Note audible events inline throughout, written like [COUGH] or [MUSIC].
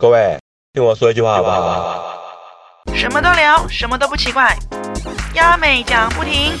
各位，听我说一句话好不好？什么都聊，什么都不奇怪。鸭妹讲不停。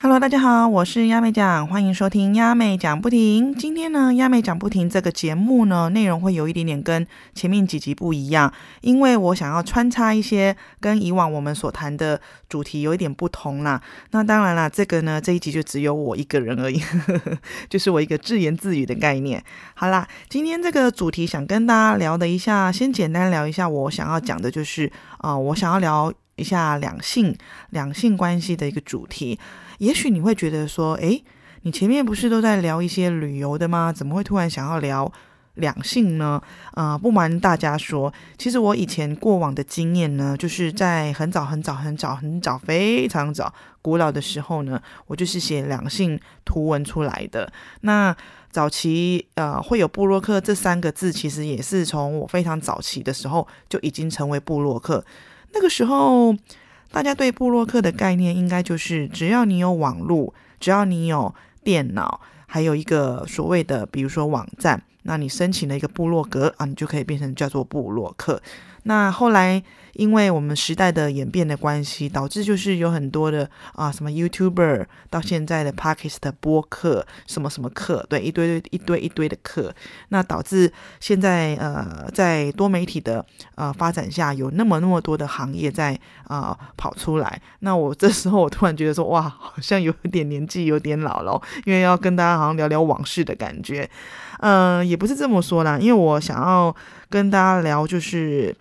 Hello，大家好，我是鸭妹讲，欢迎收听鸭妹讲不停。今天呢，鸭妹讲不停这个节目呢，内容会有一点点跟前面几集不一样，因为我想要穿插一些跟以往我们所谈的主题有一点不同啦。那当然啦，这个呢，这一集就只有我一个人而已，[LAUGHS] 就是我一个自言自语的概念。好啦，今天这个主题想跟大家聊的一下，先简单聊一下我想要讲的，就是啊，我想要聊一下两性两性关系的一个主题。也许你会觉得说，诶，你前面不是都在聊一些旅游的吗？怎么会突然想要聊两性呢？啊，不瞒大家说，其实我以前过往的经验呢，就是在很早很早很早很早非常早古老的时候呢，我就是写两性图文出来的。那早期呃会有布洛克这三个字，其实也是从我非常早期的时候就已经成为布洛克。那个时候。大家对布洛克的概念应该就是，只要你有网络，只要你有电脑，还有一个所谓的，比如说网站，那你申请了一个部落格啊，你就可以变成叫做布洛克。那后来。因为我们时代的演变的关系，导致就是有很多的啊，什么 YouTuber 到现在的 Podcast 播客，什么什么课，对，一堆一堆一堆的课，那导致现在呃，在多媒体的呃发展下，有那么那么多的行业在啊跑出来。那我 [LAUGHS] 这时候我突然觉得说，哇，好像有点年纪有点老了，因为要跟大家好像聊聊往事的感觉。嗯，也不是这么说啦，因为我想要跟大家聊就是。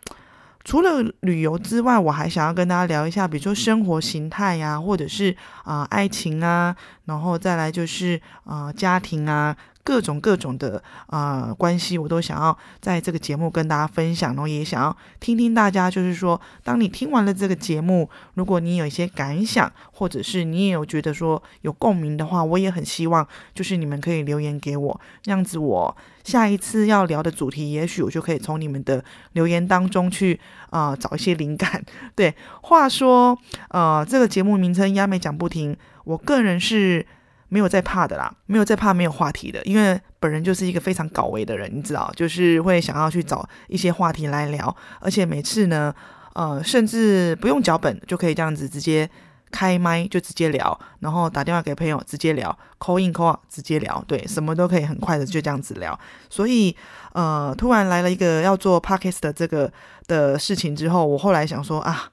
除了旅游之外，我还想要跟大家聊一下，比如说生活形态呀，或者是啊爱情啊，然后再来就是啊家庭啊。各种各种的啊关系，我都想要在这个节目跟大家分享，然后也想要听听大家，就是说，当你听完了这个节目，如果你有一些感想，或者是你也有觉得说有共鸣的话，我也很希望就是你们可以留言给我，这样子我下一次要聊的主题，也许我就可以从你们的留言当中去啊找一些灵感。对，话说呃，这个节目名称亚美讲不停，我个人是。没有在怕的啦，没有在怕没有话题的，因为本人就是一个非常搞维的人，你知道，就是会想要去找一些话题来聊，而且每次呢，呃，甚至不用脚本就可以这样子直接开麦就直接聊，然后打电话给朋友直接聊，call in call out 直接聊，对，什么都可以很快的就这样子聊，所以呃，突然来了一个要做 podcast 的这个的事情之后，我后来想说啊。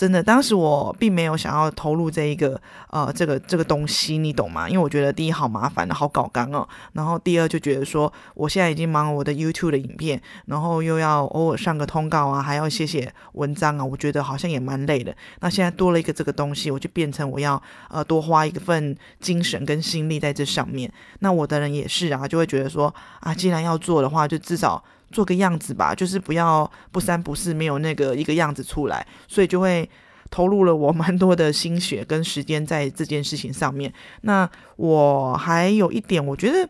真的，当时我并没有想要投入这一个呃，这个这个东西，你懂吗？因为我觉得第一好麻烦，好搞刚哦。然后第二就觉得说，我现在已经忙我的 YouTube 的影片，然后又要偶尔上个通告啊，还要写写文章啊，我觉得好像也蛮累的。那现在多了一个这个东西，我就变成我要呃多花一份精神跟心力在这上面。那我的人也是啊，就会觉得说啊，既然要做的话，就至少。做个样子吧，就是不要不三不四，没有那个一个样子出来，所以就会投入了我蛮多的心血跟时间在这件事情上面。[LAUGHS] 那我还有一点，我觉得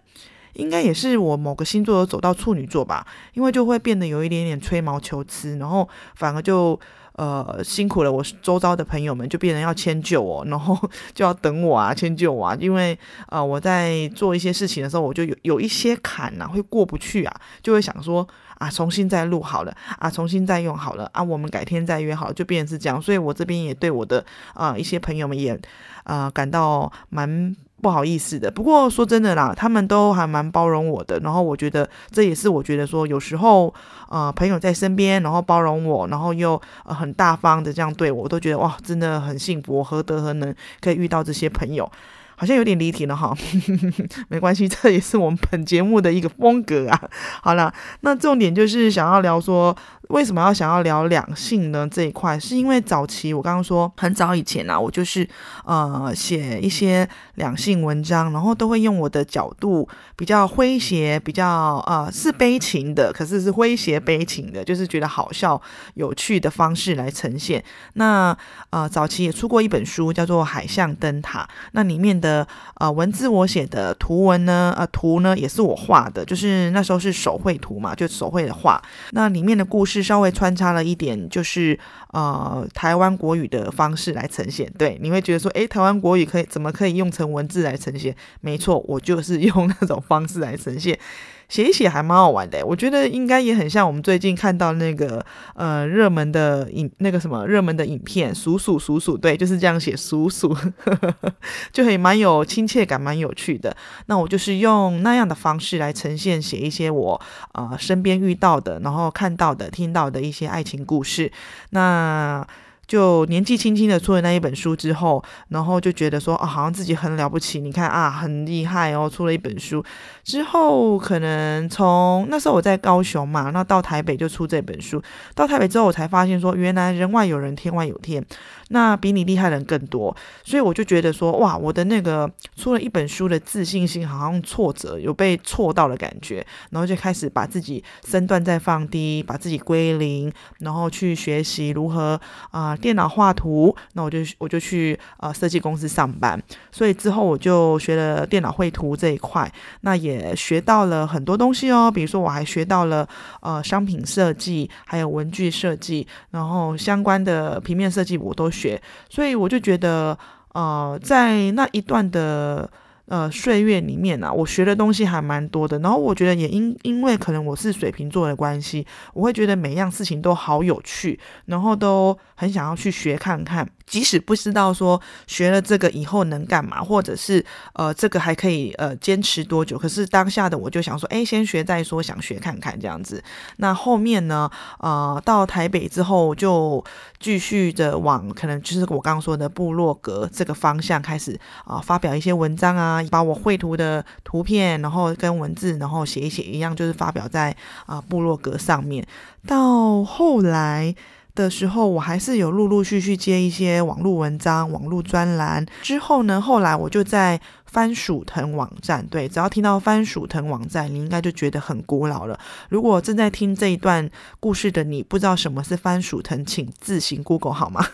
应该也是我某个星座有走到处女座吧，因为就会变得有一点点吹毛求疵，然后反而就。呃，辛苦了，我周遭的朋友们就变成要迁就我，然后就要等我啊，迁就我啊，因为呃，我在做一些事情的时候，我就有有一些坎呐，会过不去啊，就会想说啊，重新再录好了啊，重新再用好了啊，我们改天再约好，就变成是这样，所以我这边也对我的啊一些朋友们也啊感到蛮。不好意思的，不过说真的啦，他们都还蛮包容我的。然后我觉得这也是我觉得说，有时候呃朋友在身边，然后包容我，然后又很大方的这样对我，我都觉得哇，真的很幸福，我何德何能可以遇到这些朋友。好像有点离题了哈，[LAUGHS] 没关系，这也是我们本节目的一个风格啊。好了，那重点就是想要聊说，为什么要想要聊两性呢？这一块是因为早期我刚刚说很早以前啊，我就是呃写一些两性文章，然后都会用我的角度比较诙谐，比较呃是悲情的，可是是诙谐悲情的，就是觉得好笑有趣的方式来呈现。那呃早期也出过一本书叫做《海象灯塔》，那里面的。的呃文字我写的图文呢，呃图呢也是我画的，就是那时候是手绘图嘛，就手绘的画。那里面的故事稍微穿插了一点，就是呃台湾国语的方式来呈现。对，你会觉得说，诶，台湾国语可以怎么可以用成文字来呈现？没错，我就是用那种方式来呈现。写一写还蛮好玩的。我觉得应该也很像我们最近看到那个呃热门的影那个什么热门的影片，鼠鼠鼠鼠，对，就是这样写鼠鼠，[LAUGHS] 就很蛮有亲切感，蛮有趣的。那我就是用那样的方式来呈现，写一些我呃身边遇到的，然后看到的、听到的一些爱情故事。那就年纪轻轻的出了那一本书之后，然后就觉得说啊，好像自己很了不起。你看啊，很厉害哦，出了一本书之后，可能从那时候我在高雄嘛，那到台北就出这本书。到台北之后，我才发现说，原来人外有人，天外有天。那比你厉害的人更多，所以我就觉得说，哇，我的那个出了一本书的自信心好像挫折，有被挫到的感觉，然后就开始把自己身段再放低，把自己归零，然后去学习如何啊电脑画图。那我就我就去呃设计公司上班，所以之后我就学了电脑绘图这一块，那也学到了很多东西哦，比如说我还学到了呃商品设计，还有文具设计，然后相关的平面设计我都。所以我就觉得，呃，在那一段的呃岁月里面呢，我学的东西还蛮多的。然后我觉得也因因为可能我是水瓶座的关系，我会觉得每样事情都好有趣，然后都很想要去学看看。即使不知道说学了这个以后能干嘛，或者是呃这个还可以呃坚持多久，可是当下的我就想说，哎，先学再说，想学看看这样子。那后面呢，呃，到台北之后就继续的往可能就是我刚刚说的部落格这个方向开始啊发表一些文章啊，把我绘图的图片，然后跟文字，然后写一写一样，就是发表在啊部落格上面。到后来。的时候，我还是有陆陆续续接一些网络文章、网络专栏。之后呢，后来我就在番薯藤网站。对，只要听到番薯藤网站，你应该就觉得很古老了。如果正在听这一段故事的你不知道什么是番薯藤，请自行 Google 好吗？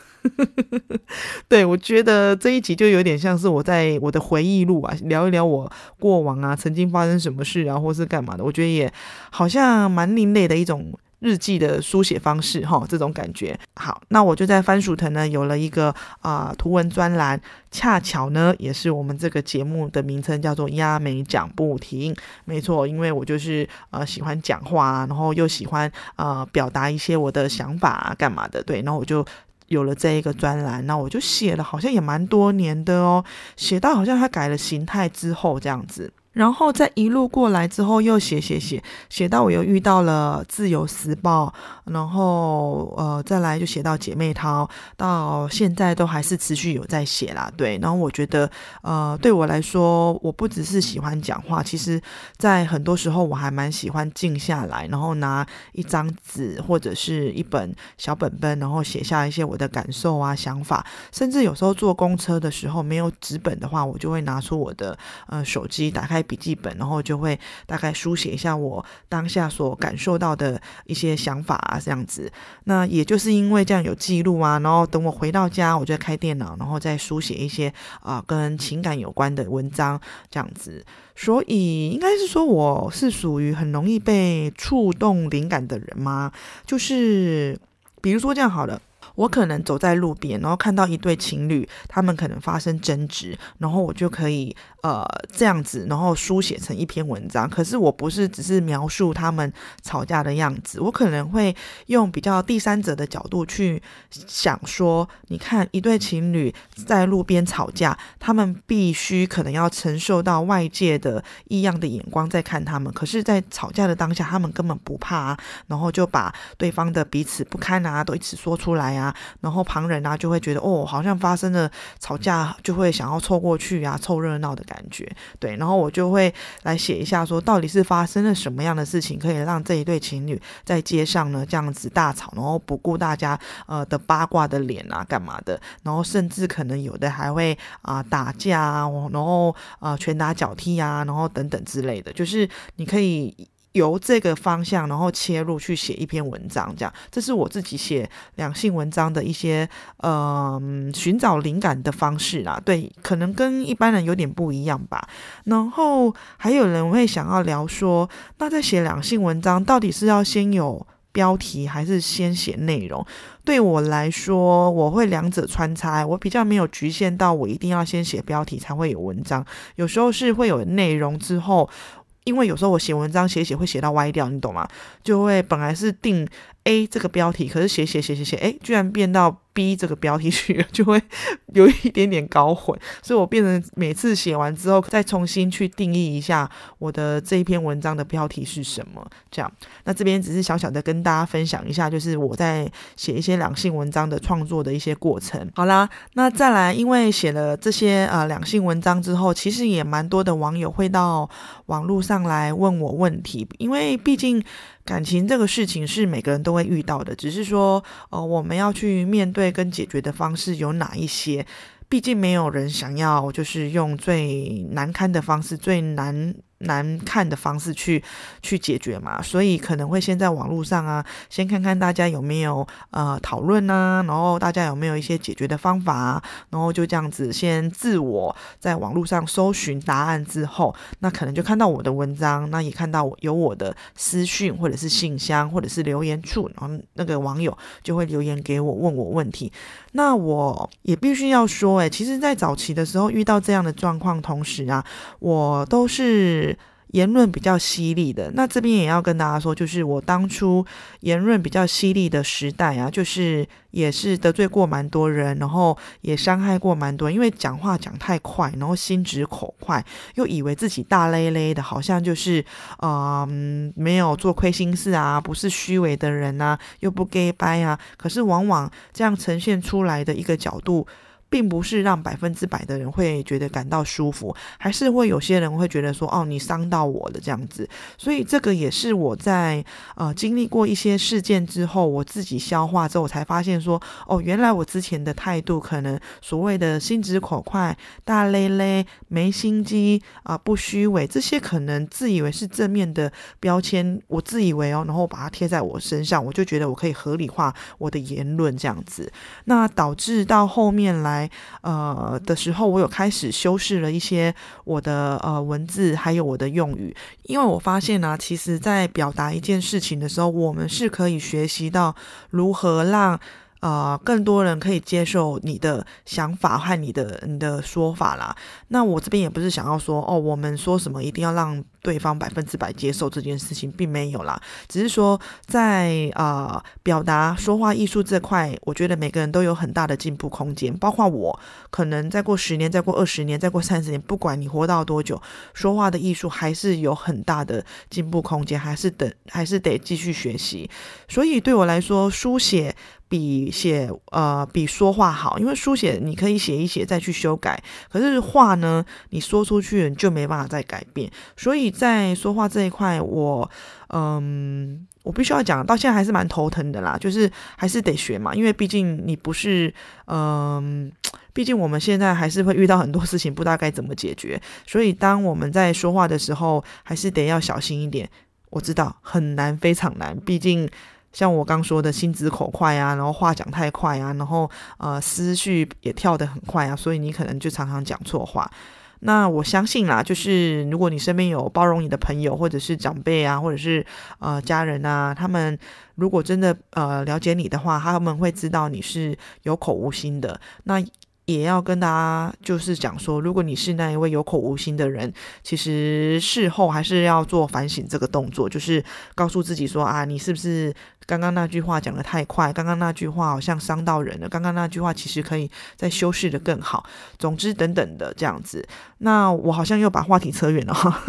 [LAUGHS] 对，我觉得这一集就有点像是我在我的回忆录啊，聊一聊我过往啊，曾经发生什么事啊，或是干嘛的。我觉得也好像蛮另类的一种。日记的书写方式，哈，这种感觉好。那我就在番薯藤呢有了一个啊图文专栏，恰巧呢也是我们这个节目的名称叫做“压美讲不停”。没错，因为我就是呃喜欢讲话，然后又喜欢呃表达一些我的想法啊，干嘛的？对，然后我就有了这一个专栏。那我就写了，好像也蛮多年的哦，写到好像他改了形态之后这样子。然后在一路过来之后，又写写写写到我又遇到了《自由时报》，然后呃再来就写到姐妹淘，到现在都还是持续有在写啦。对，然后我觉得呃对我来说，我不只是喜欢讲话，其实在很多时候我还蛮喜欢静下来，然后拿一张纸或者是一本小本本，然后写下一些我的感受啊、想法，甚至有时候坐公车的时候没有纸本的话，我就会拿出我的呃手机打开。笔记本，然后就会大概书写一下我当下所感受到的一些想法啊，这样子。那也就是因为这样有记录啊，然后等我回到家，我就开电脑，然后再书写一些啊跟情感有关的文章，这样子。所以应该是说我是属于很容易被触动灵感的人吗？就是比如说这样好了。我可能走在路边，然后看到一对情侣，他们可能发生争执，然后我就可以呃这样子，然后书写成一篇文章。可是我不是只是描述他们吵架的样子，我可能会用比较第三者的角度去想说，你看一对情侣在路边吵架，他们必须可能要承受到外界的异样的眼光在看他们，可是，在吵架的当下，他们根本不怕，啊，然后就把对方的彼此不堪啊都一起说出来啊。然后旁人啊就会觉得哦，好像发生了吵架，就会想要凑过去啊，凑热闹的感。感觉对，然后我就会来写一下，说到底是发生了什么样的事情，可以让这一对情侣在街上呢这样子大吵，然后不顾大家呃的八卦的脸啊，干嘛的？然后甚至可能有的还会啊打架啊，然后啊拳打脚踢啊，然后等等之类的，就是你可以。由这个方向，然后切入去写一篇文章，这样，这是我自己写两性文章的一些呃寻找灵感的方式啦。对，可能跟一般人有点不一样吧。然后还有人会想要聊说，那在写两性文章，到底是要先有标题，还是先写内容？对我来说，我会两者穿插，我比较没有局限到我一定要先写标题才会有文章，有时候是会有内容之后。因为有时候我写文章写写会写到歪掉，你懂吗？就会本来是定 A 这个标题，可是写写写写写，哎，居然变到 B 这个标题去了，[LAUGHS] 就会有一点点搞混。所以我变成每次写完之后，再重新去定义一下我的这一篇文章的标题是什么。这样，那这边只是小小的跟大家分享一下，就是我在写一些两性文章的创作的一些过程。好啦，那再来，因为写了这些呃两性文章之后，其实也蛮多的网友会到网络上来问我问题，因为毕竟。感情这个事情是每个人都会遇到的，只是说，呃，我们要去面对跟解决的方式有哪一些？毕竟没有人想要就是用最难堪的方式，最难。难看的方式去去解决嘛，所以可能会先在网络上啊，先看看大家有没有呃讨论啊，然后大家有没有一些解决的方法，然后就这样子先自我在网络上搜寻答案之后，那可能就看到我的文章，那也看到我有我的私讯或者是信箱或者是留言处，然后那个网友就会留言给我问我问题，那我也必须要说，诶，其实，在早期的时候遇到这样的状况，同时啊，我都是。言论比较犀利的，那这边也要跟大家说，就是我当初言论比较犀利的时代啊，就是也是得罪过蛮多人，然后也伤害过蛮多，因为讲话讲太快，然后心直口快，又以为自己大咧咧的，好像就是嗯没有做亏心事啊，不是虚伪的人啊，又不 gay 掰啊，可是往往这样呈现出来的一个角度。并不是让百分之百的人会觉得感到舒服，还是会有些人会觉得说，哦，你伤到我了这样子。所以这个也是我在呃经历过一些事件之后，我自己消化之后，我才发现说，哦，原来我之前的态度可能所谓的心直口快、大咧咧、没心机啊、不虚伪这些，可能自以为是正面的标签，我自以为哦，然后把它贴在我身上，我就觉得我可以合理化我的言论这样子，那导致到后面来。来呃的时候，我有开始修饰了一些我的呃文字，还有我的用语，因为我发现呢，其实在表达一件事情的时候，我们是可以学习到如何让。呃，更多人可以接受你的想法和你的你的说法啦。那我这边也不是想要说哦，我们说什么一定要让对方百分之百接受这件事情，并没有啦。只是说在呃表达说话艺术这块，我觉得每个人都有很大的进步空间。包括我，可能再过十年、再过二十年、再过三十年，不管你活到多久，说话的艺术还是有很大的进步空间，还是等还是得继续学习。所以对我来说，书写。比写呃比说话好，因为书写你可以写一写再去修改，可是话呢，你说出去你就没办法再改变。所以在说话这一块，我嗯，我必须要讲，到现在还是蛮头疼的啦，就是还是得学嘛，因为毕竟你不是嗯，毕竟我们现在还是会遇到很多事情，不知道该怎么解决。所以当我们在说话的时候，还是得要小心一点。我知道很难，非常难，毕竟。像我刚说的，心直口快啊，然后话讲太快啊，然后呃思绪也跳得很快啊，所以你可能就常常讲错话。那我相信啦，就是如果你身边有包容你的朋友，或者是长辈啊，或者是呃家人啊，他们如果真的呃了解你的话，他们会知道你是有口无心的。那也要跟大家就是讲说，如果你是那一位有口无心的人，其实事后还是要做反省这个动作，就是告诉自己说啊，你是不是刚刚那句话讲的太快？刚刚那句话好像伤到人了。刚刚那句话其实可以再修饰的更好。总之等等的这样子。那我好像又把话题扯远了哈。[LAUGHS]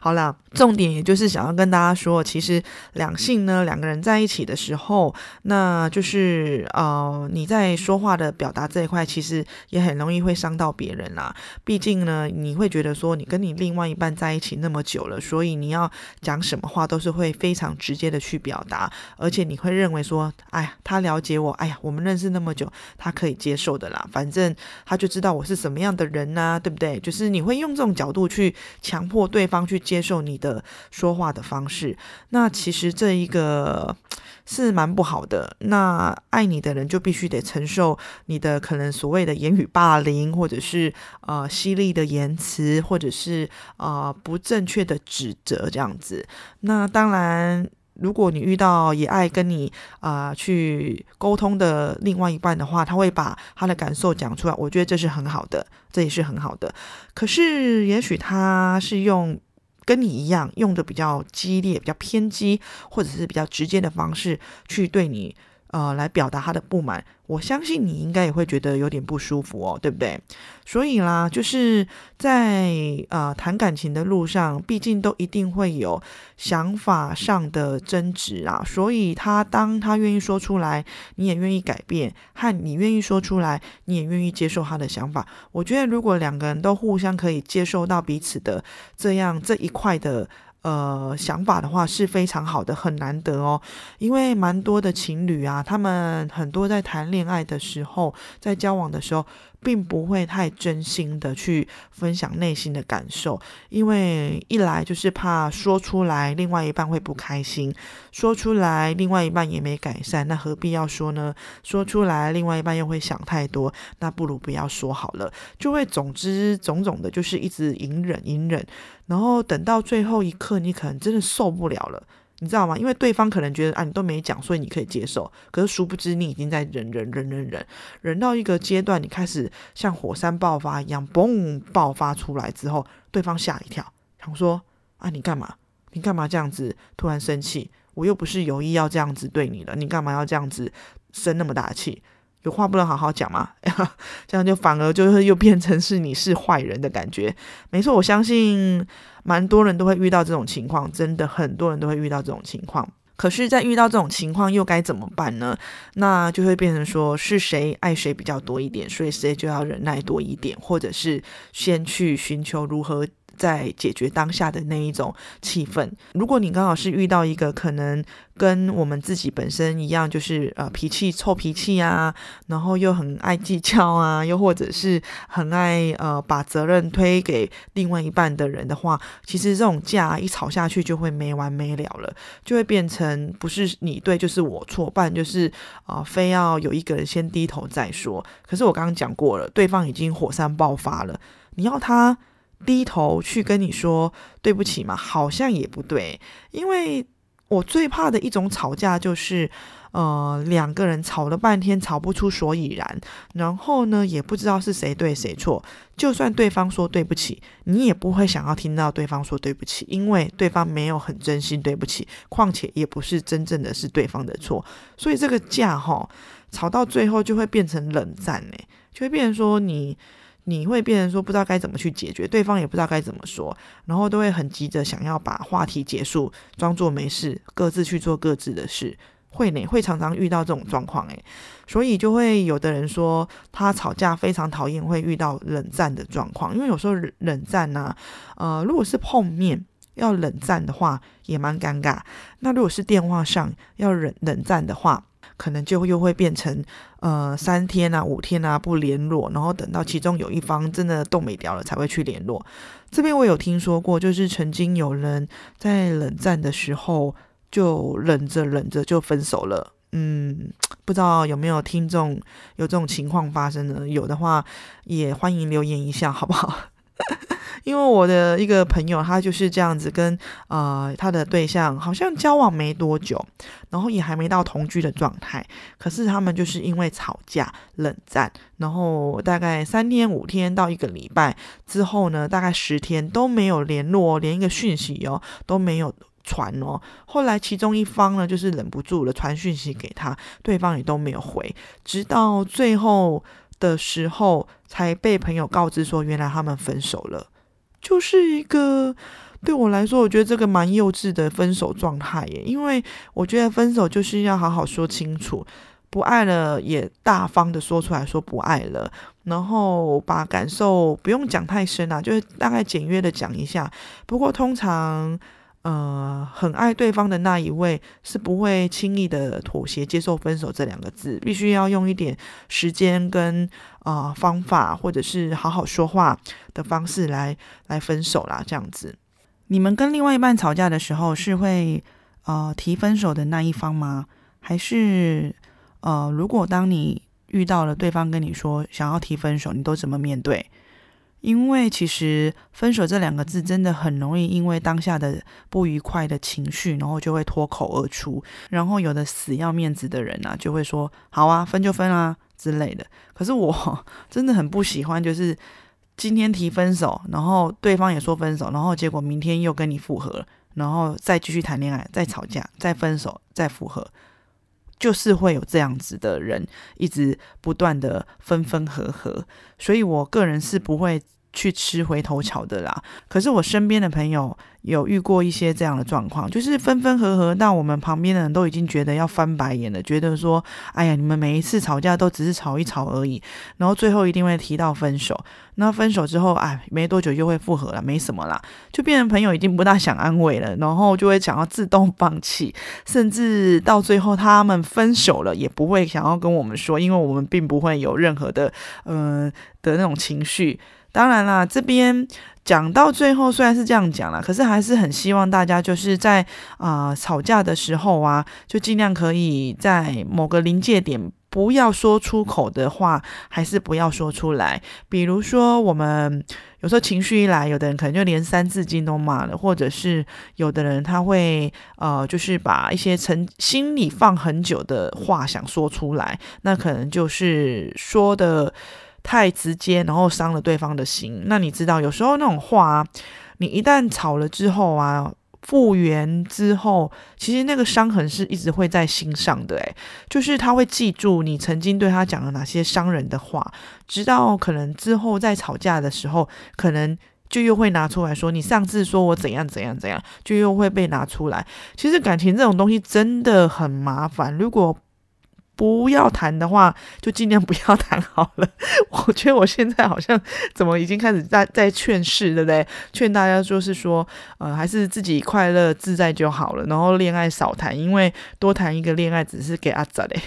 好啦，重点也就是想要跟大家说，其实两性呢，两个人在一起的时候，那就是呃，你在说话的表达这一块，其实也很容易会伤到别人啦。毕竟呢，你会觉得说，你跟你另外一半在一起那么久了，所以你要讲什么话都是会非常直接的去表达，而且你会认为说，哎呀，他了解我，哎呀，我们认识那么久，他可以接受的啦，反正他就知道我是什么样的人呐，对不对？对就是你会用这种角度去强迫对方。去接受你的说话的方式，那其实这一个是蛮不好的。那爱你的人就必须得承受你的可能所谓的言语霸凌，或者是呃犀利的言辞，或者是呃不正确的指责这样子。那当然。如果你遇到也爱跟你啊去沟通的另外一半的话，他会把他的感受讲出来，我觉得这是很好的，这也是很好的。可是也许他是用。跟你一样用的比较激烈、比较偏激，或者是比较直接的方式去对你。呃，来表达他的不满，我相信你应该也会觉得有点不舒服哦，对不对？所以啦，就是在呃谈感情的路上，毕竟都一定会有想法上的争执啊。所以他当他愿意说出来，你也愿意改变，和你愿意说出来，你也愿意接受他的想法。我觉得如果两个人都互相可以接受到彼此的这样这一块的。呃，想法的话是非常好的，很难得哦。因为蛮多的情侣啊，他们很多在谈恋爱的时候，在交往的时候。并不会太真心的去分享内心的感受，因为一来就是怕说出来另外一半会不开心，说出来另外一半也没改善，那何必要说呢？说出来另外一半又会想太多，那不如不要说好了。就会总之种种的，就是一直隐忍隐忍，然后等到最后一刻，你可能真的受不了了。你知道吗？因为对方可能觉得啊，你都没讲，所以你可以接受。可是殊不知，你已经在忍忍忍忍忍，忍到一个阶段，你开始像火山爆发一样，嘣爆发出来之后，对方吓一跳，想说啊，你干嘛？你干嘛这样子突然生气？我又不是有意要这样子对你了，你干嘛要这样子生那么大气？有话不能好好讲吗？[LAUGHS] 这样就反而就是又变成是你是坏人的感觉。没错，我相信蛮多人都会遇到这种情况，真的很多人都会遇到这种情况。可是，在遇到这种情况又该怎么办呢？那就会变成说是谁爱谁比较多一点，所以谁就要忍耐多一点，或者是先去寻求如何。在解决当下的那一种气氛。如果你刚好是遇到一个可能跟我们自己本身一样，就是呃脾气臭脾气啊，然后又很爱计较啊，又或者是很爱呃把责任推给另外一半的人的话，其实这种架一吵下去就会没完没了了，就会变成不是你对就是我错，不然就是啊非要有一个人先低头再说。可是我刚刚讲过了，对方已经火山爆发了，你要他。低头去跟你说对不起嘛，好像也不对，因为我最怕的一种吵架就是，呃，两个人吵了半天吵不出所以然，然后呢也不知道是谁对谁错，就算对方说对不起，你也不会想要听到对方说对不起，因为对方没有很真心对不起，况且也不是真正的是对方的错，所以这个架哈吵到最后就会变成冷战呢，就会变成说你。你会变成说不知道该怎么去解决，对方也不知道该怎么说，然后都会很急着想要把话题结束，装作没事，各自去做各自的事。会呢，会常常遇到这种状况诶，所以就会有的人说他吵架非常讨厌会遇到冷战的状况，因为有时候冷战呢，呃，如果是碰面要冷战的话也蛮尴尬，那如果是电话上要冷冷战的话。可能就又会变成，呃，三天啊，五天啊不联络，然后等到其中有一方真的冻没掉了才会去联络。这边我有听说过，就是曾经有人在冷战的时候就忍着忍着就分手了。嗯，不知道有没有听众有这种情况发生呢？有的话也欢迎留言一下，好不好？因为我的一个朋友，他就是这样子跟呃他的对象好像交往没多久，然后也还没到同居的状态，可是他们就是因为吵架冷战，然后大概三天五天到一个礼拜之后呢，大概十天都没有联络，连一个讯息哦都没有传哦。后来其中一方呢，就是忍不住了，传讯息给他，对方也都没有回，直到最后的时候才被朋友告知说，原来他们分手了。就是一个对我来说，我觉得这个蛮幼稚的分手状态耶。因为我觉得分手就是要好好说清楚，不爱了也大方的说出来说不爱了，然后把感受不用讲太深啊，就是大概简约的讲一下。不过通常。呃，很爱对方的那一位是不会轻易的妥协接受分手这两个字，必须要用一点时间跟啊方法，或者是好好说话的方式来来分手啦。这样子，你们跟另外一半吵架的时候，是会呃提分手的那一方吗？还是呃，如果当你遇到了对方跟你说想要提分手，你都怎么面对？因为其实“分手”这两个字真的很容易，因为当下的不愉快的情绪，然后就会脱口而出。然后有的死要面子的人啊，就会说：“好啊，分就分啊”之类的。可是我 [LAUGHS] 真的很不喜欢，就是今天提分手，然后对方也说分手，然后结果明天又跟你复合了，然后再继续谈恋爱，再吵架，再分手，再复合，就是会有这样子的人一直不断的分分合合，所以我个人是不会。去吃回头草的啦。可是我身边的朋友有遇过一些这样的状况，就是分分合合，到我们旁边的人都已经觉得要翻白眼了，觉得说：“哎呀，你们每一次吵架都只是吵一吵而已，然后最后一定会提到分手。那分手之后，哎，没多久就会复合了，没什么啦，就变成朋友已经不大想安慰了，然后就会想要自动放弃，甚至到最后他们分手了，也不会想要跟我们说，因为我们并不会有任何的嗯的那种情绪。”当然啦，这边讲到最后虽然是这样讲了，可是还是很希望大家就是在啊吵架的时候啊，就尽量可以在某个临界点不要说出口的话，还是不要说出来。比如说，我们有时候情绪一来，有的人可能就连三字经都骂了，或者是有的人他会呃，就是把一些曾心里放很久的话想说出来，那可能就是说的。太直接，然后伤了对方的心。那你知道，有时候那种话，你一旦吵了之后啊，复原之后，其实那个伤痕是一直会在心上的。诶，就是他会记住你曾经对他讲了哪些伤人的话，直到可能之后在吵架的时候，可能就又会拿出来说，你上次说我怎样怎样怎样，就又会被拿出来。其实感情这种东西真的很麻烦，如果。不要谈的话，就尽量不要谈好了。[LAUGHS] 我觉得我现在好像怎么已经开始在在劝世，对不对？劝大家就是说，呃，还是自己快乐自在就好了。然后恋爱少谈，因为多谈一个恋爱只是给阿仔嘞。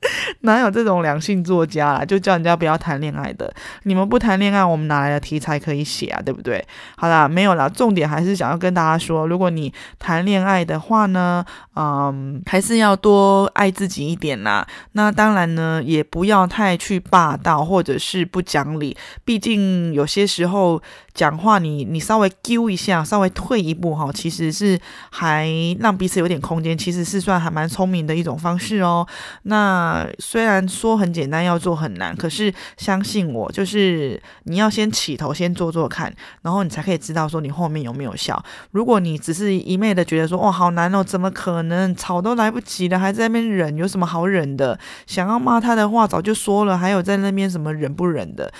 [LAUGHS] 哪有这种良性作家啦？就叫人家不要谈恋爱的。你们不谈恋爱，我们哪来的题材可以写啊？对不对？好啦，没有啦。重点还是想要跟大家说，如果你谈恋爱的话呢，嗯，还是要多爱自己一点啦。那当然呢，也不要太去霸道或者是不讲理。毕竟有些时候讲话，你你稍微丢一下，稍微退一步哈，其实是还让彼此有点空间，其实是算还蛮聪明的一种方式哦。那。虽然说很简单，要做很难，可是相信我，就是你要先起头，先做做看，然后你才可以知道说你后面有没有效。如果你只是一昧的觉得说，哇，好难哦，怎么可能吵都来不及了，还在那边忍，有什么好忍的？想要骂他的话早就说了，还有在那边什么忍不忍的？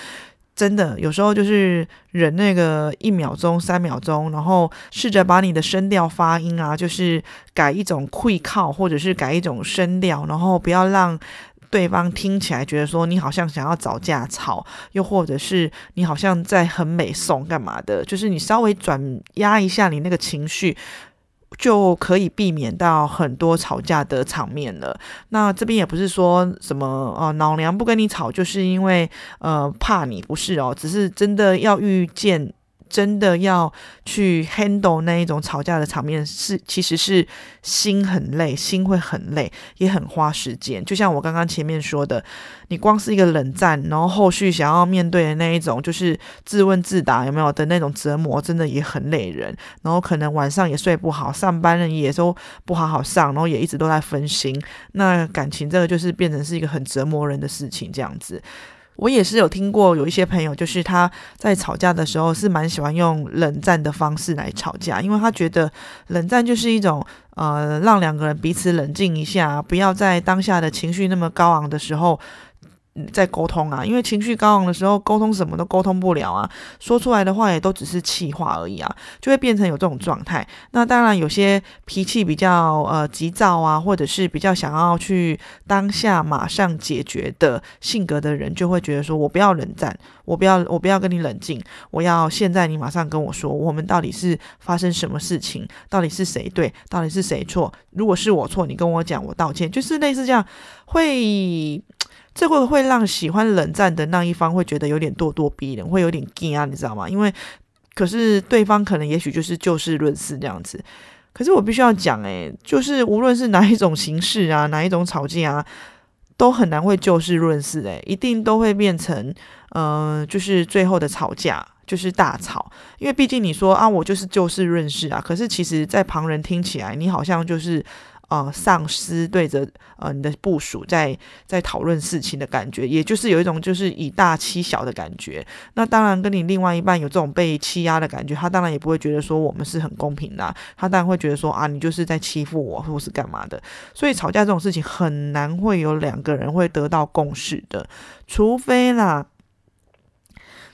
真的，有时候就是忍那个一秒钟、三秒钟，然后试着把你的声调、发音啊，就是改一种会靠，或者是改一种声调，然后不要让对方听起来觉得说你好像想要找架吵，又或者是你好像在很美颂干嘛的，就是你稍微转压一下你那个情绪。就可以避免到很多吵架的场面了。那这边也不是说什么哦，老娘不跟你吵，就是因为呃怕你不是哦，只是真的要遇见。真的要去 handle 那一种吵架的场面，是其实是心很累，心会很累，也很花时间。就像我刚刚前面说的，你光是一个冷战，然后后续想要面对的那一种，就是自问自答有没有的那种折磨，真的也很累人。然后可能晚上也睡不好，上班人也都不好好上，然后也一直都在分心。那感情这个就是变成是一个很折磨人的事情，这样子。我也是有听过有一些朋友，就是他在吵架的时候是蛮喜欢用冷战的方式来吵架，因为他觉得冷战就是一种呃让两个人彼此冷静一下，不要在当下的情绪那么高昂的时候。在沟通啊，因为情绪高昂的时候，沟通什么都沟通不了啊，说出来的话也都只是气话而已啊，就会变成有这种状态。那当然，有些脾气比较呃急躁啊，或者是比较想要去当下马上解决的性格的人，就会觉得说，我不要冷战，我不要我不要跟你冷静，我要现在你马上跟我说，我们到底是发生什么事情，到底是谁对，到底是谁错？如果是我错，你跟我讲，我道歉，就是类似这样会。这会会让喜欢冷战的那一方会觉得有点咄咄逼人，会有点惊啊，你知道吗？因为可是对方可能也许就是就事论事这样子。可是我必须要讲，诶，就是无论是哪一种形式啊，哪一种吵架啊，都很难会就事论事，诶，一定都会变成，嗯，就是最后的吵架就是大吵。因为毕竟你说啊，我就是就事论事啊，可是其实在旁人听起来，你好像就是。呃上司对着呃你的部署在在讨论事情的感觉，也就是有一种就是以大欺小的感觉。那当然跟你另外一半有这种被欺压的感觉，他当然也不会觉得说我们是很公平的，他当然会觉得说啊你就是在欺负我或是干嘛的。所以吵架这种事情很难会有两个人会得到共识的，除非啦。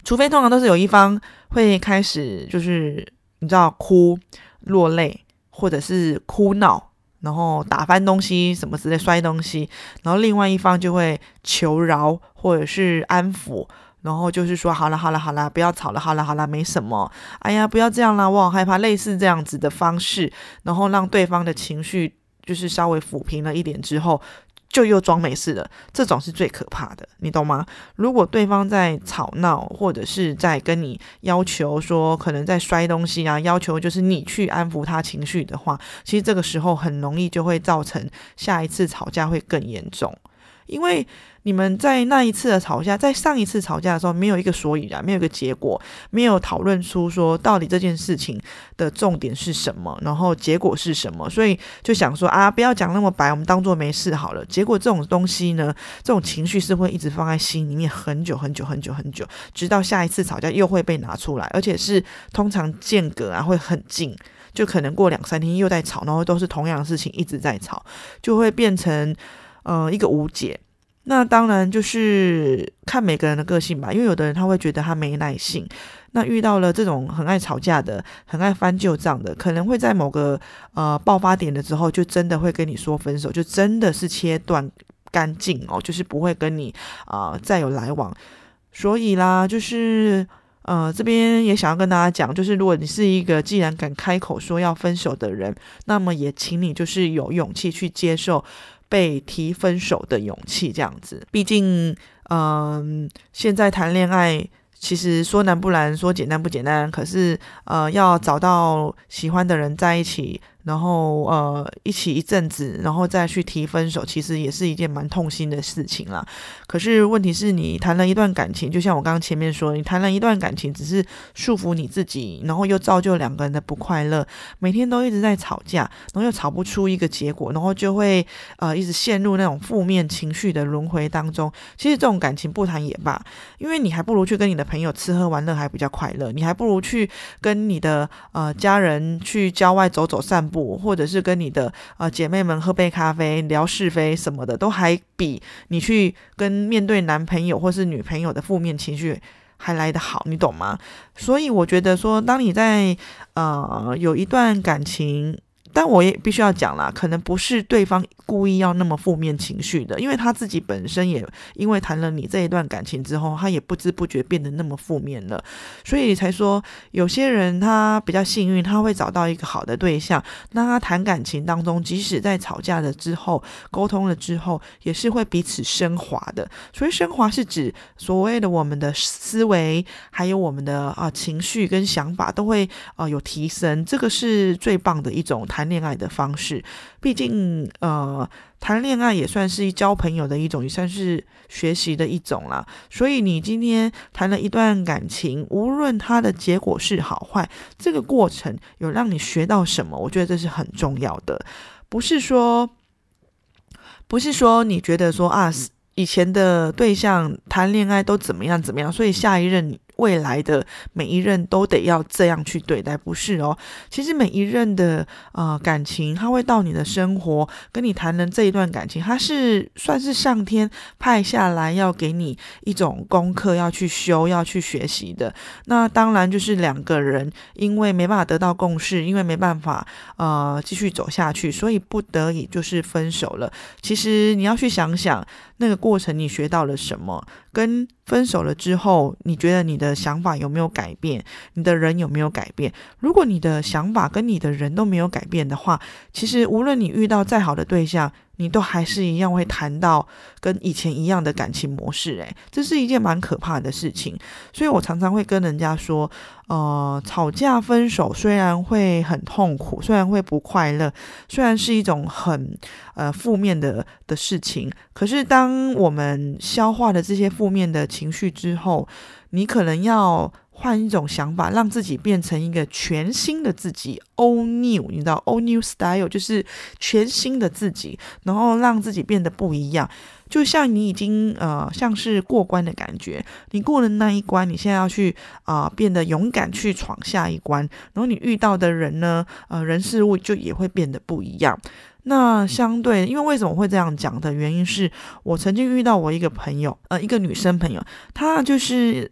除非通常都是有一方会开始就是你知道哭落泪，或者是哭闹，然后打翻东西什么之类摔东西，然后另外一方就会求饶或者是安抚，然后就是说好了好了好了，不要吵了，好了好了，没什么，哎呀不要这样啦，我好害怕，类似这样子的方式，然后让对方的情绪就是稍微抚平了一点之后。就又装没事了，这种是最可怕的，你懂吗？如果对方在吵闹，或者是在跟你要求说，可能在摔东西啊，要求就是你去安抚他情绪的话，其实这个时候很容易就会造成下一次吵架会更严重，因为。你们在那一次的吵架，在上一次吵架的时候，没有一个所以然，没有一个结果，没有讨论出说到底这件事情的重点是什么，然后结果是什么，所以就想说啊，不要讲那么白，我们当做没事好了。结果这种东西呢，这种情绪是会一直放在心里面很久很久很久很久，直到下一次吵架又会被拿出来，而且是通常间隔啊会很近，就可能过两三天又在吵，然后都是同样的事情一直在吵，就会变成呃一个无解。那当然就是看每个人的个性吧，因为有的人他会觉得他没耐性，那遇到了这种很爱吵架的、很爱翻旧账的，可能会在某个呃爆发点的时候，就真的会跟你说分手，就真的是切断干净哦，就是不会跟你啊再有来往。所以啦，就是呃这边也想要跟大家讲，就是如果你是一个既然敢开口说要分手的人，那么也请你就是有勇气去接受。被提分手的勇气，这样子，毕竟，嗯，现在谈恋爱其实说难不难，说简单不简单，可是，呃，要找到喜欢的人在一起。然后呃，一起一阵子，然后再去提分手，其实也是一件蛮痛心的事情啦。可是问题是你谈了一段感情，就像我刚刚前面说，你谈了一段感情，只是束缚你自己，然后又造就两个人的不快乐，每天都一直在吵架，然后又吵不出一个结果，然后就会呃一直陷入那种负面情绪的轮回当中。其实这种感情不谈也罢，因为你还不如去跟你的朋友吃喝玩乐还比较快乐，你还不如去跟你的呃家人去郊外走走散步。或者是跟你的呃姐妹们喝杯咖啡聊是非什么的，都还比你去跟面对男朋友或是女朋友的负面情绪还来得好，你懂吗？所以我觉得说，当你在呃有一段感情。但我也必须要讲啦，可能不是对方故意要那么负面情绪的，因为他自己本身也因为谈了你这一段感情之后，他也不知不觉变得那么负面了，所以才说有些人他比较幸运，他会找到一个好的对象，那他谈感情当中，即使在吵架了之后，沟通了之后，也是会彼此升华的。所以升华是指所谓的我们的思维，还有我们的啊情绪跟想法都会啊有提升，这个是最棒的一种谈。恋爱的方式，毕竟呃，谈恋爱也算是交朋友的一种，也算是学习的一种啦。所以你今天谈了一段感情，无论它的结果是好坏，这个过程有让你学到什么，我觉得这是很重要的。不是说，不是说你觉得说啊，以前的对象谈恋爱都怎么样怎么样，所以下一任。未来的每一任都得要这样去对待，不是哦。其实每一任的呃感情，他会到你的生活，跟你谈的这一段感情，他是算是上天派下来要给你一种功课，要去修，要去学习的。那当然就是两个人因为没办法得到共识，因为没办法呃继续走下去，所以不得已就是分手了。其实你要去想想。那个过程你学到了什么？跟分手了之后，你觉得你的想法有没有改变？你的人有没有改变？如果你的想法跟你的人都没有改变的话，其实无论你遇到再好的对象。你都还是一样会谈到跟以前一样的感情模式，诶，这是一件蛮可怕的事情。所以我常常会跟人家说，呃，吵架分手虽然会很痛苦，虽然会不快乐，虽然是一种很呃负面的的事情，可是当我们消化了这些负面的情绪之后，你可能要。换一种想法，让自己变成一个全新的自己，all new，你知道，all new style 就是全新的自己，然后让自己变得不一样。就像你已经呃，像是过关的感觉，你过了那一关，你现在要去啊，变得勇敢去闯下一关，然后你遇到的人呢，呃，人事物就也会变得不一样。那相对，因为为什么会这样讲的原因是我曾经遇到我一个朋友，呃，一个女生朋友，她就是。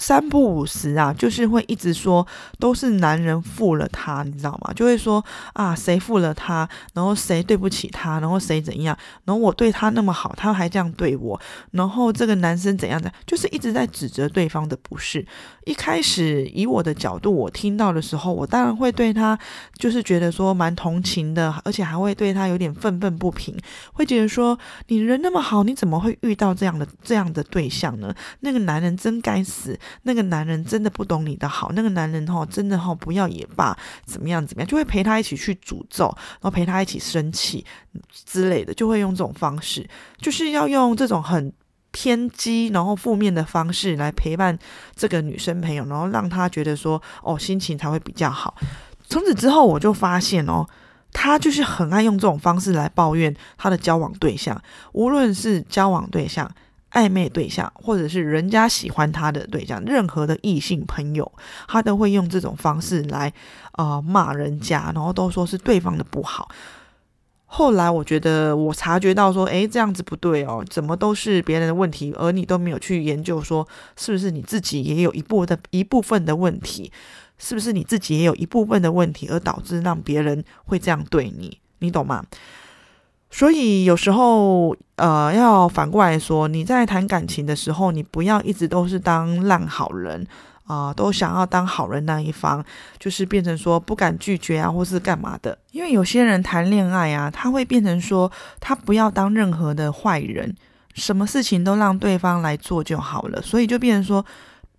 三不五时啊，就是会一直说都是男人负了他，你知道吗？就会说啊，谁负了他，然后谁对不起他，然后谁怎样，然后我对他那么好，他还这样对我，然后这个男生怎样的，就是一直在指责对方的不是。一开始以我的角度，我听到的时候，我当然会对他就是觉得说蛮同情的，而且还会对他有点愤愤不平，会觉得说你人那么好，你怎么会遇到这样的这样的对象呢？那个男人真该死。那个男人真的不懂你的好，那个男人哈真的哈不要也罢，怎么样怎么样，就会陪他一起去诅咒，然后陪他一起生气之类的，就会用这种方式，就是要用这种很偏激然后负面的方式来陪伴这个女生朋友，然后让她觉得说哦心情才会比较好。从此之后，我就发现哦，他就是很爱用这种方式来抱怨他的交往对象，无论是交往对象。暧昧对象，或者是人家喜欢他的对象，任何的异性朋友，他都会用这种方式来，呃，骂人家，然后都说是对方的不好。后来我觉得我察觉到说，诶，这样子不对哦，怎么都是别人的问题，而你都没有去研究说，是不是你自己也有一部的一部分的问题，是不是你自己也有一部分的问题，而导致让别人会这样对你，你懂吗？所以有时候，呃，要反过来说，你在谈感情的时候，你不要一直都是当烂好人啊，都想要当好人那一方，就是变成说不敢拒绝啊，或是干嘛的。因为有些人谈恋爱啊，他会变成说，他不要当任何的坏人，什么事情都让对方来做就好了。所以就变成说，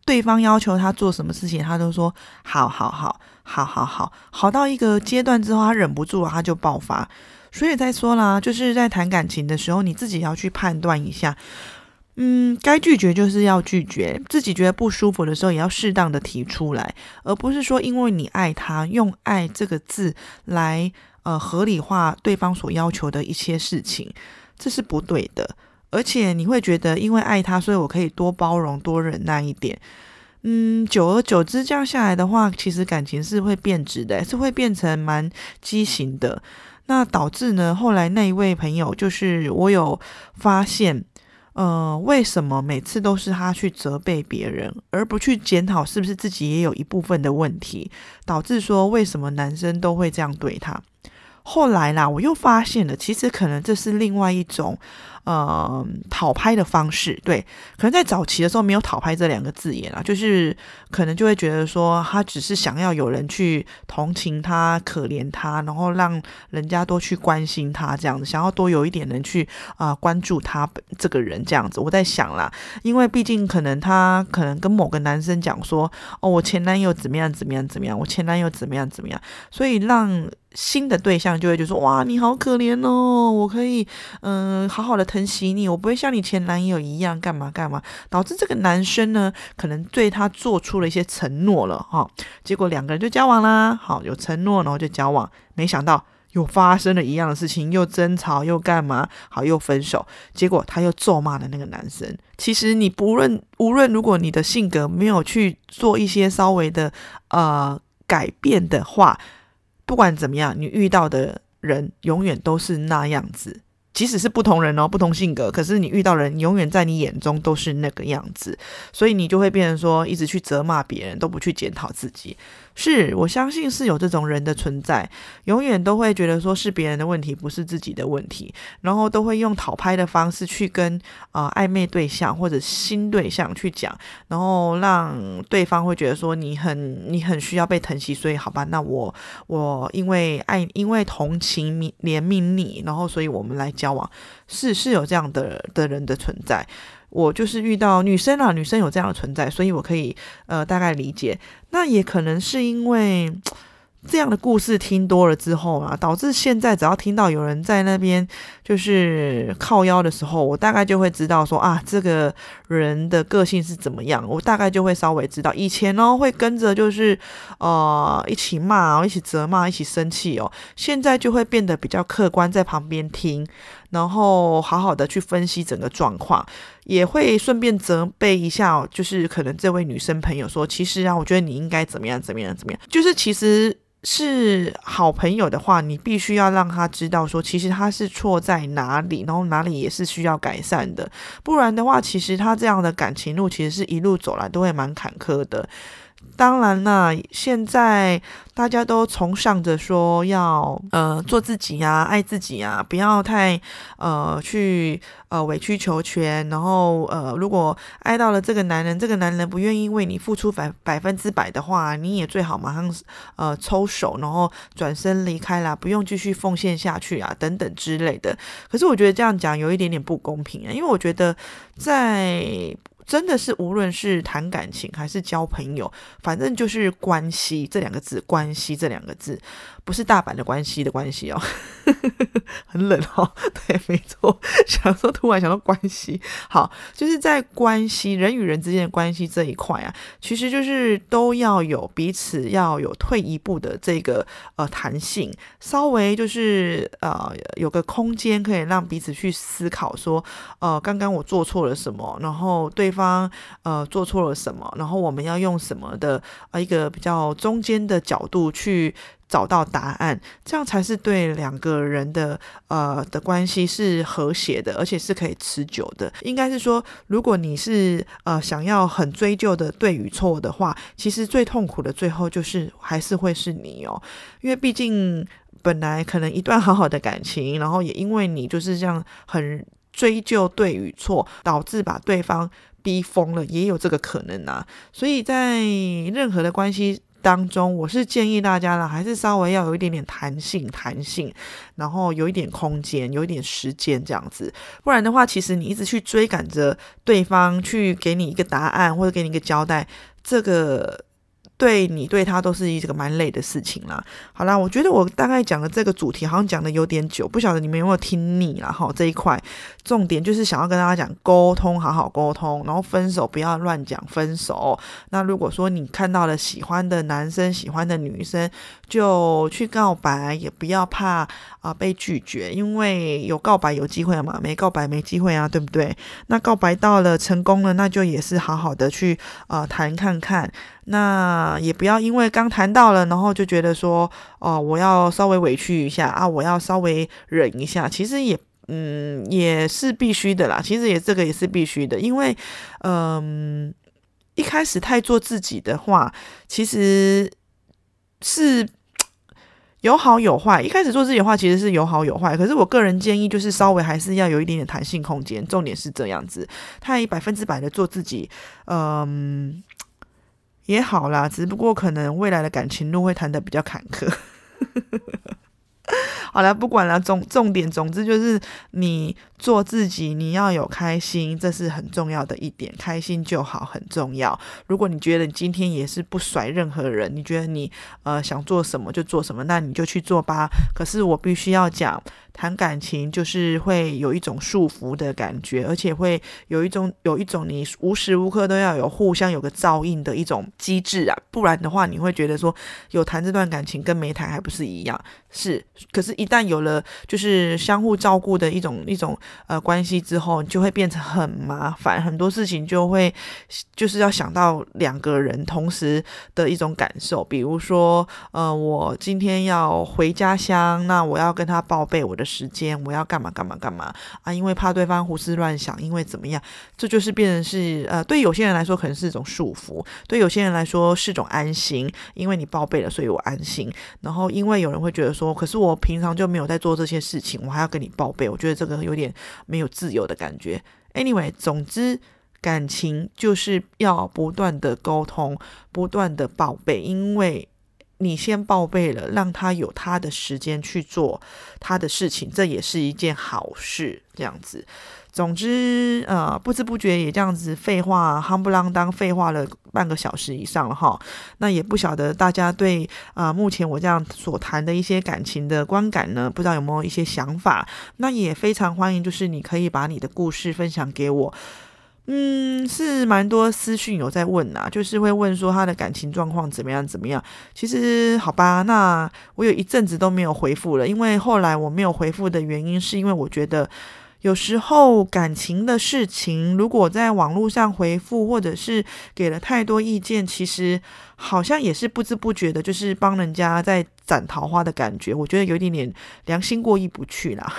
对方要求他做什么事情，他都说好好好好好好好到一个阶段之后，他忍不住，他就爆发。所以再说啦，就是在谈感情的时候，你自己要去判断一下，嗯，该拒绝就是要拒绝，自己觉得不舒服的时候，也要适当的提出来，而不是说因为你爱他，用“爱”这个字来呃合理化对方所要求的一些事情，这是不对的。而且你会觉得，因为爱他，所以我可以多包容、多忍耐一点。嗯，久而久之这样下来的话，其实感情是会变质的，是会变成蛮畸形的。那导致呢？后来那一位朋友，就是我有发现，呃，为什么每次都是他去责备别人，而不去检讨是不是自己也有一部分的问题，导致说为什么男生都会这样对他？后来啦，我又发现了，其实可能这是另外一种。呃，讨拍的方式，对，可能在早期的时候没有“讨拍”这两个字眼啊，就是可能就会觉得说，他只是想要有人去同情他、可怜他，然后让人家多去关心他，这样子，想要多有一点人去啊关注他这个人，这样子。我在想啦，因为毕竟可能他可能跟某个男生讲说，哦，我前男友怎么样怎么样怎么样，我前男友怎么样怎么样，所以让新的对象就会就说，哇，你好可怜哦，我可以，嗯，好好的。疼惜你，我不会像你前男友一样干嘛干嘛，导致这个男生呢，可能对他做出了一些承诺了哈，结果两个人就交往啦，好有承诺，然后就交往，没想到又发生了一样的事情，又争吵又干嘛，好又分手，结果他又咒骂了那个男生。其实你不论无论如果你的性格没有去做一些稍微的呃改变的话，不管怎么样，你遇到的人永远都是那样子。即使是不同人哦，不同性格，可是你遇到人，永远在你眼中都是那个样子，所以你就会变成说，一直去责骂别人，都不去检讨自己。是我相信是有这种人的存在，永远都会觉得说是别人的问题，不是自己的问题，然后都会用讨拍的方式去跟啊暧昧对象或者新对象去讲，然后让对方会觉得说你很你很需要被疼惜，所以好吧，那我我因为爱因为同情你怜悯你，然后所以我们来交往，是是有这样的的人的存在。我就是遇到女生啊，女生有这样的存在，所以我可以呃大概理解。那也可能是因为 [TSK] 这样的故事听多了之后啊，导致现在只要听到有人在那边就是靠腰的时候，我大概就会知道说啊，这个人的个性是怎么样，我大概就会稍微知道。以前呢会跟着就是呃一起骂、一起责骂、一起生气哦，现在就会变得比较客观，在旁边听，然后好好的去分析整个状况，也会顺便责备一下，就是可能这位女生朋友说，其实啊，我觉得你应该怎么样怎么样怎么样，就是其实。是好朋友的话，你必须要让他知道说，其实他是错在哪里，然后哪里也是需要改善的。不然的话，其实他这样的感情路，其实是一路走来都会蛮坎坷的。当然啦，现在大家都崇尚着说要呃做自己呀，爱自己呀，不要太呃去呃委曲求全。然后呃，如果爱到了这个男人，这个男人不愿意为你付出百百分之百的话，你也最好马上呃抽手，然后转身离开啦，不用继续奉献下去啊，等等之类的。可是我觉得这样讲有一点点不公平啊，因为我觉得在。真的是，无论是谈感情还是交朋友，反正就是关系这两个字，关系这两个字。不是大阪的关系的关系哦，[LAUGHS] 很冷哦。[LAUGHS] 对，没错。[LAUGHS] 想说突然想到关系，好，就是在关系人与人之间的关系这一块啊，其实就是都要有彼此要有退一步的这个呃弹性，稍微就是呃有个空间可以让彼此去思考说，呃，刚刚我做错了什么，然后对方呃做错了什么，然后我们要用什么的呃一个比较中间的角度去。找到答案，这样才是对两个人的呃的关系是和谐的，而且是可以持久的。应该是说，如果你是呃想要很追究的对与错的话，其实最痛苦的最后就是还是会是你哦，因为毕竟本来可能一段好好的感情，然后也因为你就是这样很追究对与错，导致把对方逼疯了，也有这个可能啊。所以在任何的关系。当中，我是建议大家呢，还是稍微要有一点点弹性，弹性，然后有一点空间，有一点时间这样子。不然的话，其实你一直去追赶着对方去给你一个答案，或者给你一个交代，这个。对你对他都是一个蛮累的事情啦。好啦，我觉得我大概讲的这个主题好像讲的有点久，不晓得你们有没有听腻了哈。这一块重点就是想要跟大家讲沟通，好好沟通，然后分手不要乱讲分手。那如果说你看到了喜欢的男生、喜欢的女生，就去告白，也不要怕啊被拒绝，因为有告白有机会嘛，没告白没机会啊，对不对？那告白到了成功了，那就也是好好的去呃谈看看。那也不要因为刚谈到了，然后就觉得说，哦，我要稍微委屈一下啊，我要稍微忍一下。其实也，嗯，也是必须的啦。其实也这个也是必须的，因为，嗯，一开始太做自己的话，其实是有好有坏。一开始做自己的话，其实是有好有坏。可是我个人建议，就是稍微还是要有一点点弹性空间。重点是这样子，太百分之百的做自己，嗯。也好啦，只不过可能未来的感情路会谈得比较坎坷。[LAUGHS] 好了，不管了，重重点，总之就是你做自己，你要有开心，这是很重要的一点，开心就好，很重要。如果你觉得你今天也是不甩任何人，你觉得你呃想做什么就做什么，那你就去做吧。可是我必须要讲。谈感情就是会有一种束缚的感觉，而且会有一种有一种你无时无刻都要有互相有个照应的一种机制啊，不然的话你会觉得说有谈这段感情跟没谈还不是一样？是，可是，一旦有了就是相互照顾的一种一种呃关系之后，就会变成很麻烦，很多事情就会就是要想到两个人同时的一种感受，比如说呃，我今天要回家乡，那我要跟他报备我的。时间我要干嘛干嘛干嘛啊？因为怕对方胡思乱想，因为怎么样？这就是变成是呃，对有些人来说可能是一种束缚，对有些人来说是种安心。因为你报备了，所以我安心。然后因为有人会觉得说，可是我平常就没有在做这些事情，我还要跟你报备，我觉得这个有点没有自由的感觉。Anyway，总之感情就是要不断的沟通，不断的报备，因为。你先报备了，让他有他的时间去做他的事情，这也是一件好事。这样子，总之，呃，不知不觉也这样子废话，夯不啷当废话了半个小时以上了哈。那也不晓得大家对啊，目前我这样所谈的一些感情的观感呢，不知道有没有一些想法？那也非常欢迎，就是你可以把你的故事分享给我。嗯，是蛮多私讯有在问呐，就是会问说他的感情状况怎么样怎么样。其实好吧，那我有一阵子都没有回复了，因为后来我没有回复的原因，是因为我觉得有时候感情的事情，如果在网络上回复或者是给了太多意见，其实好像也是不知不觉的，就是帮人家在。斩桃花的感觉，我觉得有一点点良心过意不去啦。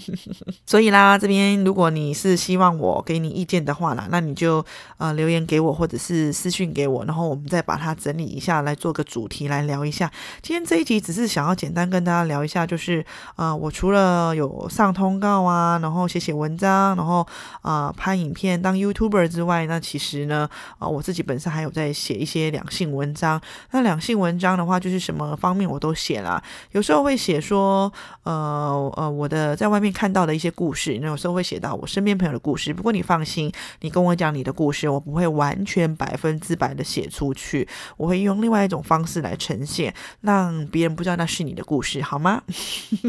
[LAUGHS] 所以啦，这边如果你是希望我给你意见的话啦，那你就呃留言给我，或者是私信给我，然后我们再把它整理一下，来做个主题来聊一下。今天这一集只是想要简单跟大家聊一下，就是呃，我除了有上通告啊，然后写写文章，然后啊拍影片当 YouTuber 之外，那其实呢，啊我自己本身还有在写一些两性文章。那两性文章的话，就是什么方面我都。写了，有时候会写说，呃呃，我的在外面看到的一些故事，那有时候会写到我身边朋友的故事。不过你放心，你跟我讲你的故事，我不会完全百分之百的写出去，我会用另外一种方式来呈现，让别人不知道那是你的故事，好吗？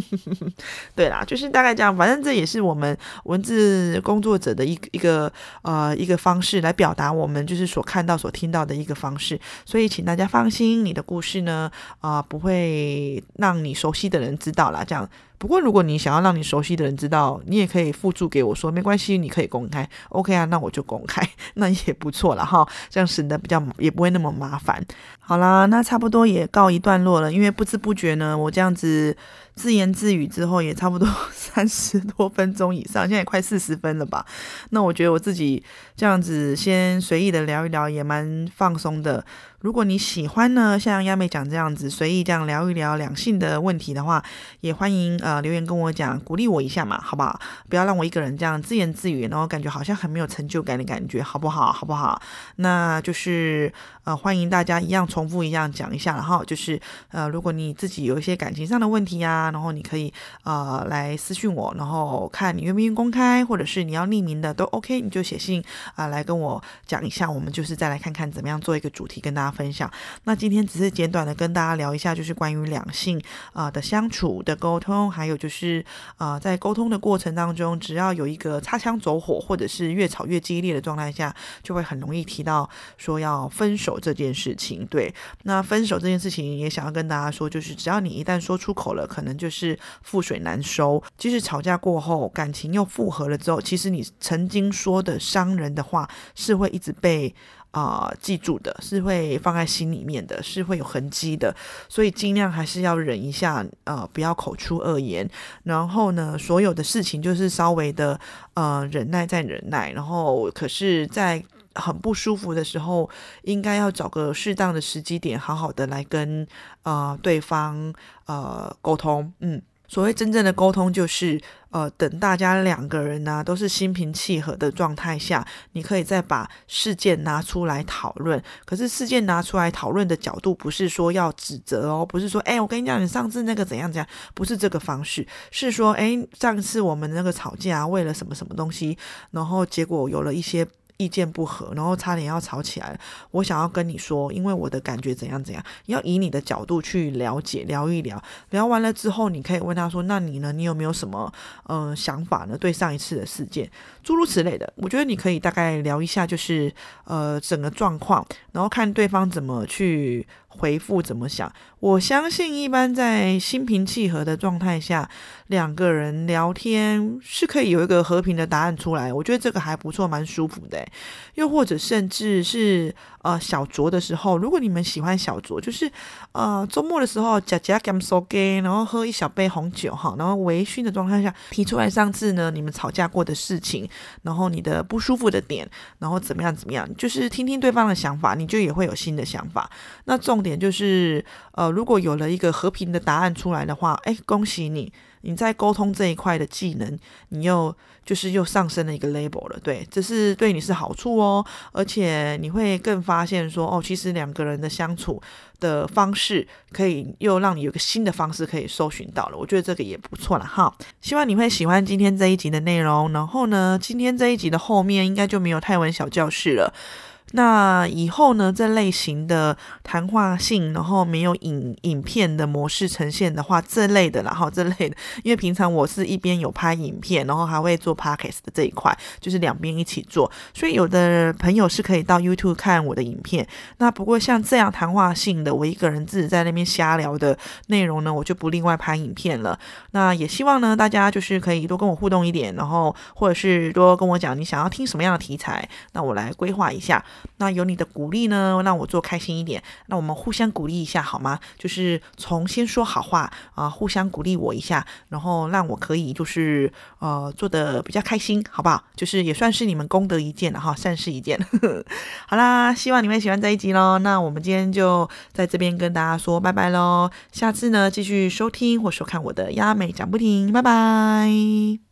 [LAUGHS] 对啦，就是大概这样，反正这也是我们文字工作者的一个一个呃一个方式来表达我们就是所看到、所听到的一个方式。所以所以请大家放心，你的故事呢，啊不会。让你熟悉的人知道啦，这样。不过，如果你想要让你熟悉的人知道，你也可以附注给我说，没关系，你可以公开，OK 啊，那我就公开，[LAUGHS] 那也不错了哈，这样省得比较也不会那么麻烦。好啦，那差不多也告一段落了，因为不知不觉呢，我这样子自言自语之后，也差不多 [LAUGHS] 三十多分钟以上，现在快四十分了吧？那我觉得我自己这样子先随意的聊一聊，也蛮放松的。如果你喜欢呢，像亚美讲这样子随意这样聊一聊两性的问题的话，也欢迎呃留言跟我讲，鼓励我一下嘛，好不好？不要让我一个人这样自言自语，然后感觉好像很没有成就感的感觉，好不好？好不好？那就是呃欢迎大家一样重复一样讲一下，然后就是呃如果你自己有一些感情上的问题呀，然后你可以呃来私信我，然后看你愿不愿意公开，或者是你要匿名的都 OK，你就写信啊来跟我讲一下，我们就是再来看看怎么样做一个主题跟大家。分享。那今天只是简短的跟大家聊一下，就是关于两性啊的相处的沟通，还有就是啊在沟通的过程当中，只要有一个擦枪走火，或者是越吵越激烈的状态下，就会很容易提到说要分手这件事情。对，那分手这件事情也想要跟大家说，就是只要你一旦说出口了，可能就是覆水难收。即使吵架过后，感情又复合了之后，其实你曾经说的伤人的话，是会一直被。啊，记住的是会放在心里面的，是会有痕迹的，所以尽量还是要忍一下，呃，不要口出恶言。然后呢，所有的事情就是稍微的呃忍耐再忍耐。然后，可是，在很不舒服的时候，应该要找个适当的时机点，好好的来跟呃对方呃沟通，嗯。所谓真正的沟通，就是呃，等大家两个人呢都是心平气和的状态下，你可以再把事件拿出来讨论。可是事件拿出来讨论的角度，不是说要指责哦，不是说哎，我跟你讲，你上次那个怎样怎样，不是这个方式，是说哎，上次我们那个吵架为了什么什么东西，然后结果有了一些。意见不合，然后差点要吵起来。我想要跟你说，因为我的感觉怎样怎样，要以你的角度去了解，聊一聊。聊完了之后，你可以问他说：“那你呢？你有没有什么嗯想法呢？对上一次的事件，诸如此类的。”我觉得你可以大概聊一下，就是呃整个状况，然后看对方怎么去。回复怎么想？我相信一般在心平气和的状态下，两个人聊天是可以有一个和平的答案出来。我觉得这个还不错，蛮舒服的。又或者甚至是呃小酌的时候，如果你们喜欢小酌，就是呃周末的时候，加加 gam so gay，然后喝一小杯红酒哈，然后微醺的状态下提出来上次呢你们吵架过的事情，然后你的不舒服的点，然后怎么样怎么样，就是听听对方的想法，你就也会有新的想法。那重点就是，呃，如果有了一个和平的答案出来的话，哎，恭喜你。你在沟通这一块的技能，你又就是又上升了一个 label 了，对，这是对你是好处哦，而且你会更发现说，哦，其实两个人的相处的方式，可以又让你有个新的方式可以搜寻到了，我觉得这个也不错了哈。希望你会喜欢今天这一集的内容，然后呢，今天这一集的后面应该就没有泰文小教室了。那以后呢？这类型的谈话性，然后没有影影片的模式呈现的话，这类的，然后这类的，因为平常我是一边有拍影片，然后还会做 podcast 的这一块，就是两边一起做，所以有的朋友是可以到 YouTube 看我的影片。那不过像这样谈话性的，我一个人自己在那边瞎聊的内容呢，我就不另外拍影片了。那也希望呢，大家就是可以多跟我互动一点，然后或者是多跟我讲你想要听什么样的题材，那我来规划一下。那有你的鼓励呢，让我做开心一点。那我们互相鼓励一下好吗？就是从先说好话啊，互相鼓励我一下，然后让我可以就是呃做的比较开心，好不好？就是也算是你们功德一件了哈，善事一件。[LAUGHS] 好啦，希望你们喜欢这一集喽。那我们今天就在这边跟大家说拜拜喽。下次呢，继续收听或收看我的亚美讲不停，拜拜。